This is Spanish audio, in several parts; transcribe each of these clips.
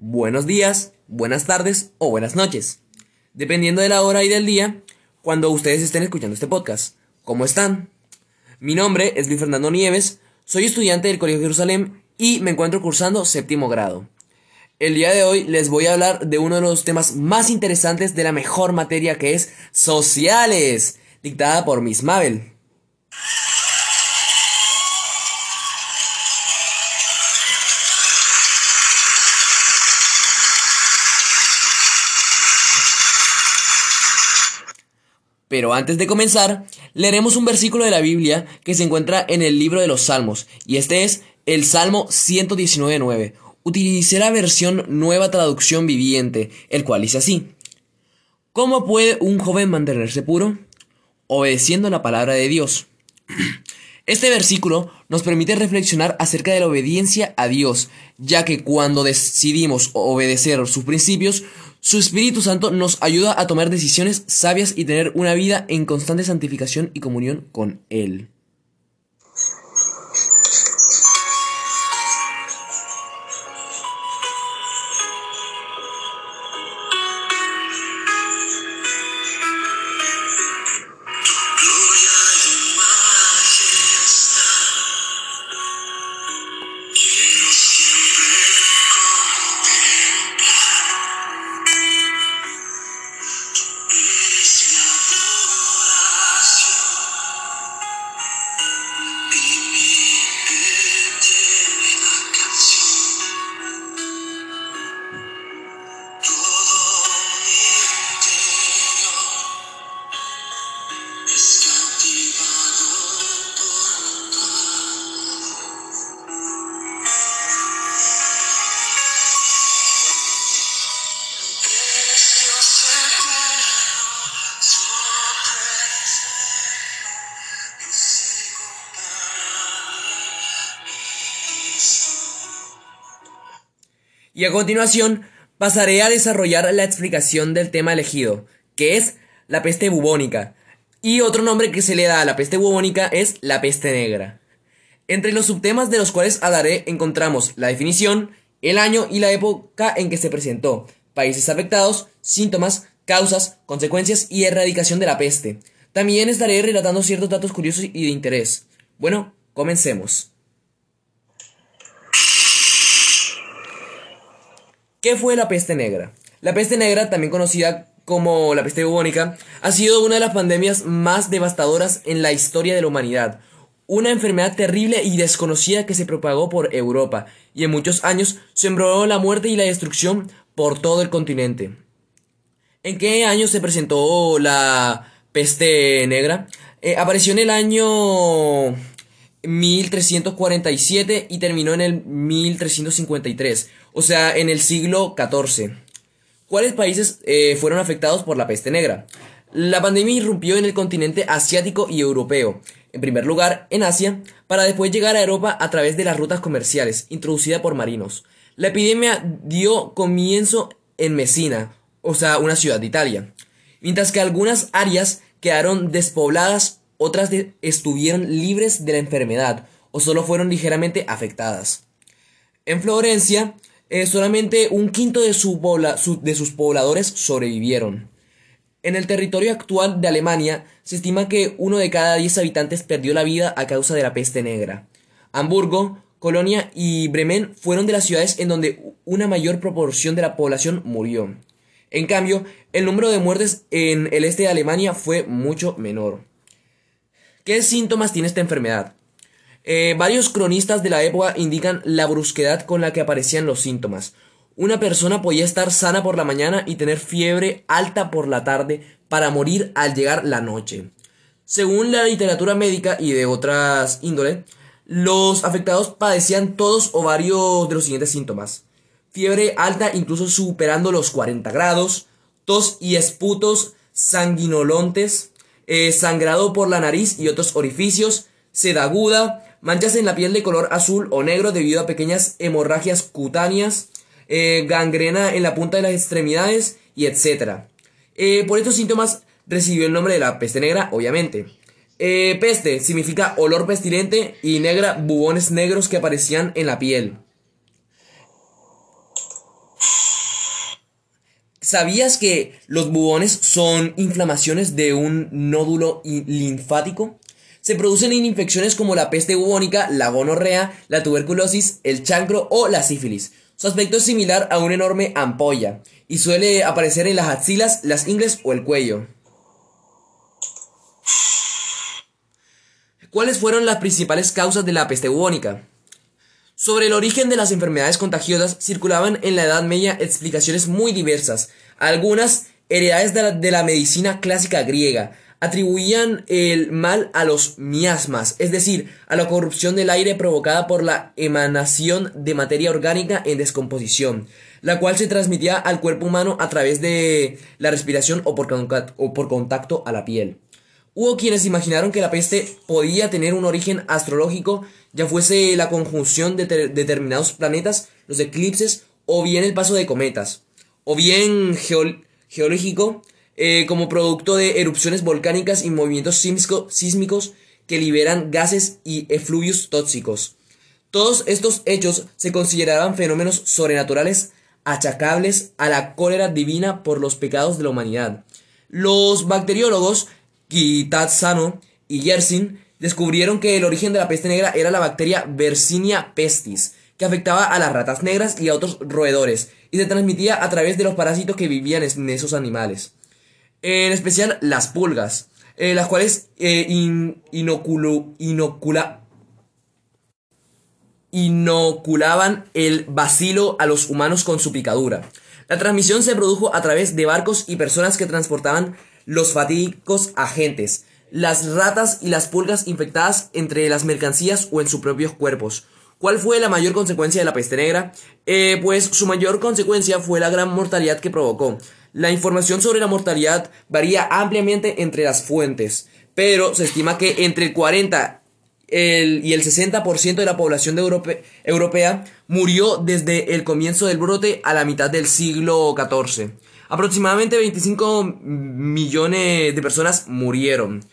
buenos días, buenas tardes o buenas noches, dependiendo de la hora y del día cuando ustedes estén escuchando este podcast. ¿Cómo están? Mi nombre es Luis Fernando Nieves, soy estudiante del Colegio Jerusalén y me encuentro cursando séptimo grado. El día de hoy les voy a hablar de uno de los temas más interesantes de la mejor materia que es sociales, dictada por Miss Mabel. Pero antes de comenzar, leeremos un versículo de la Biblia que se encuentra en el libro de los Salmos, y este es el Salmo 119.9. Utilicé la versión Nueva Traducción Viviente, el cual dice así. ¿Cómo puede un joven mantenerse puro? Obedeciendo la palabra de Dios. Este versículo nos permite reflexionar acerca de la obediencia a Dios, ya que cuando decidimos obedecer sus principios, su Espíritu Santo nos ayuda a tomar decisiones sabias y tener una vida en constante santificación y comunión con Él. Y a continuación pasaré a desarrollar la explicación del tema elegido, que es la peste bubónica. Y otro nombre que se le da a la peste bubónica es la peste negra. Entre los subtemas de los cuales hablaré encontramos la definición, el año y la época en que se presentó, países afectados, síntomas, causas, consecuencias y erradicación de la peste. También estaré relatando ciertos datos curiosos y de interés. Bueno, comencemos. ¿Qué fue la peste negra? La peste negra, también conocida como la peste bubónica, ha sido una de las pandemias más devastadoras en la historia de la humanidad. Una enfermedad terrible y desconocida que se propagó por Europa y en muchos años sembró la muerte y la destrucción por todo el continente. ¿En qué año se presentó la peste negra? Eh, apareció en el año 1347 y terminó en el 1353 o sea, en el siglo XIV. ¿Cuáles países eh, fueron afectados por la peste negra? La pandemia irrumpió en el continente asiático y europeo, en primer lugar en Asia, para después llegar a Europa a través de las rutas comerciales, introducida por marinos. La epidemia dio comienzo en Messina, o sea, una ciudad de Italia, mientras que algunas áreas quedaron despobladas, otras estuvieron libres de la enfermedad o solo fueron ligeramente afectadas. En Florencia, eh, solamente un quinto de, de sus pobladores sobrevivieron. En el territorio actual de Alemania se estima que uno de cada diez habitantes perdió la vida a causa de la peste negra. Hamburgo, Colonia y Bremen fueron de las ciudades en donde una mayor proporción de la población murió. En cambio, el número de muertes en el este de Alemania fue mucho menor. ¿Qué síntomas tiene esta enfermedad? Eh, varios cronistas de la época indican la brusquedad con la que aparecían los síntomas. Una persona podía estar sana por la mañana y tener fiebre alta por la tarde para morir al llegar la noche. Según la literatura médica y de otras índole, los afectados padecían todos o varios de los siguientes síntomas. Fiebre alta incluso superando los 40 grados, tos y esputos sanguinolentes, eh, sangrado por la nariz y otros orificios, sed aguda, manchas en la piel de color azul o negro debido a pequeñas hemorragias cutáneas, eh, gangrena en la punta de las extremidades y etc. Eh, por estos síntomas recibió el nombre de la peste negra, obviamente. Peste significa olor pestilente y negra bubones negros que aparecían en la piel. ¿Sabías que los bubones son inflamaciones de un nódulo linfático? Se producen en infecciones como la peste bubónica, la gonorrea, la tuberculosis, el chancro o la sífilis. Su aspecto es similar a una enorme ampolla y suele aparecer en las axilas, las ingles o el cuello. ¿Cuáles fueron las principales causas de la peste bubónica? Sobre el origen de las enfermedades contagiosas circulaban en la Edad Media explicaciones muy diversas. Algunas heredades de la, medicina clásica griega atribuían el mal a los miasmas, es decir, a la corrupción del aire provocada por la emanación de materia orgánica en descomposición, la cual se transmitía al cuerpo humano a través de la respiración o por, o por contacto a la piel. Hubo quienes imaginaron que la peste podía tener un origen astrológico, ya fuese la conjunción de determinados planetas, los eclipses, o bien el paso de cometas, o bien geológico, eh, como producto de erupciones volcánicas y movimientos sísmicos que liberan gases y efluvios tóxicos. Todos estos hechos se consideraban fenómenos sobrenaturales achacables a la cólera divina por los pecados de la humanidad. Los bacteriólogos Sano y Yersin descubrieron que el origen de la peste negra era la bacteria Yersinia pestis, que afectaba a las ratas negras y a otros roedores, y se transmitía a través de los parásitos que vivían en esos animales. En especial las pulgas, eh, las cuales eh, inoculaban el bacilo a los humanos con su picadura. La transmisión se produjo a través de barcos y personas que transportaban los fatídicos agentes, las ratas y las pulgas infectadas entre las mercancías o en sus propios cuerpos. ¿Cuál fue la mayor consecuencia de la peste negra? Eh, pues su mayor consecuencia fue la gran mortalidad que provocó. La información sobre la mortalidad varía ampliamente entre las fuentes, pero se estima que entre el 40 y el 60% de la población de europea murió desde el comienzo del brote a la mitad del siglo XIV. Aproximadamente 25 millones de personas murieron.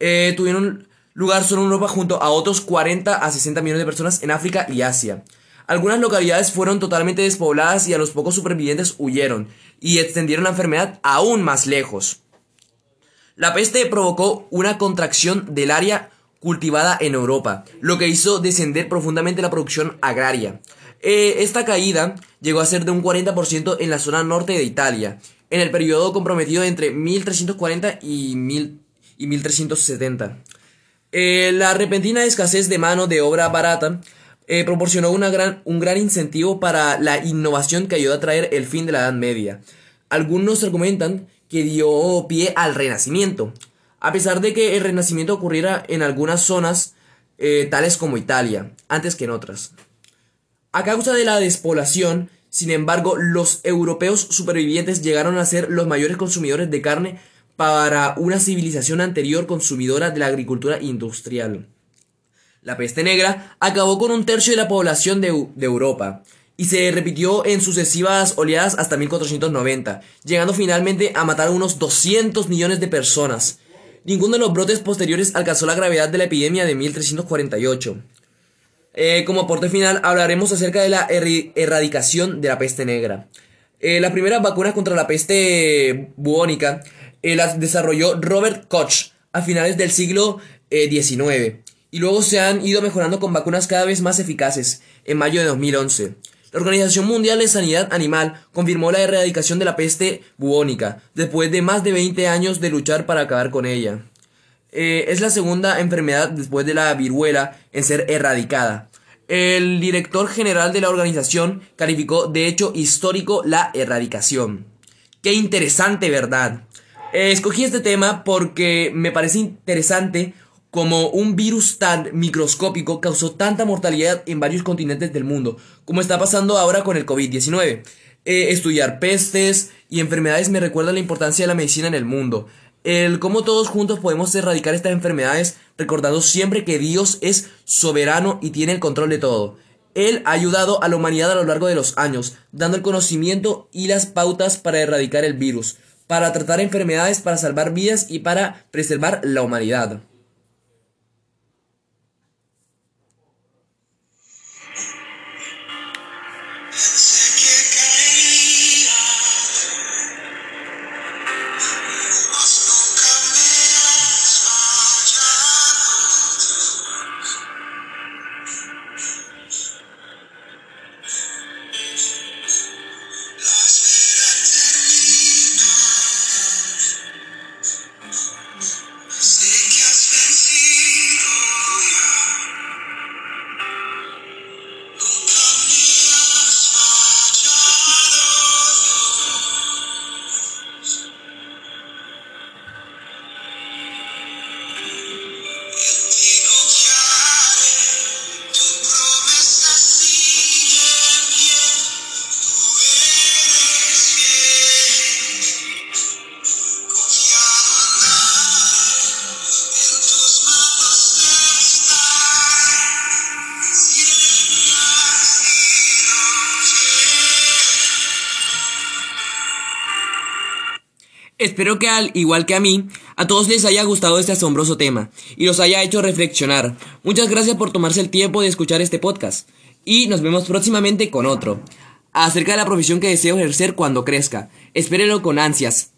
Eh, tuvieron lugar solo en Europa junto a otros 40 a 60 millones de personas en África y Asia. Algunas localidades fueron totalmente despobladas y a los pocos supervivientes huyeron y extendieron la enfermedad aún más lejos. La peste provocó una contracción del área cultivada en Europa, lo que hizo descender profundamente la producción agraria. Eh, esta caída llegó a ser de un 40% en la zona norte de Italia, en el periodo comprometido entre 1340 y, y 1370. Eh, la repentina escasez de mano de obra barata eh, proporcionó gran, un gran incentivo para la innovación que ayudó a traer el fin de la Edad Media. Algunos argumentan que dio pie al Renacimiento, a pesar de que el Renacimiento ocurriera en algunas zonas, tales como Italia, antes que en otras. A causa de la despoblación, sin embargo, los europeos supervivientes llegaron a ser los mayores consumidores de carne para una civilización anterior consumidora de la agricultura industrial. La peste negra acabó con un tercio de la población de, Europa y se repitió en sucesivas oleadas hasta 1490, llegando finalmente a matar a unos 200 millones de personas. Ninguno de los brotes posteriores alcanzó la gravedad de la epidemia de 1348. Eh, como aporte final hablaremos acerca de la erradicación de la peste negra. Eh, la primera vacuna contra la peste bubónica eh, las desarrolló Robert Koch a finales del siglo XIX y luego se han ido mejorando con vacunas cada vez más eficaces en mayo de 2011. La Organización Mundial de Sanidad Animal confirmó la erradicación de la peste bubónica después de más de 20 años de luchar para acabar con ella. Eh, es la segunda enfermedad después de la viruela en ser erradicada. El director general de la organización calificó de hecho histórico la erradicación. Qué interesante, ¿verdad? Eh, escogí este tema porque me parece interesante como un virus tan microscópico causó tanta mortalidad en varios continentes del mundo, como está pasando ahora con el COVID-19. Eh, estudiar pestes y enfermedades me recuerda la importancia de la medicina en el mundo el cómo todos juntos podemos erradicar estas enfermedades, recordando siempre que Dios es soberano y tiene el control de todo. Él ha ayudado a la humanidad a lo largo de los años, dando el conocimiento y las pautas para erradicar el virus, para tratar enfermedades, para salvar vidas y para preservar la humanidad. Espero que al igual que a mí, a todos les haya gustado este asombroso tema y los haya hecho reflexionar. Muchas gracias por tomarse el tiempo de escuchar este podcast y nos vemos próximamente con otro acerca de la profesión que deseo ejercer cuando crezca. Espérenlo con ansias.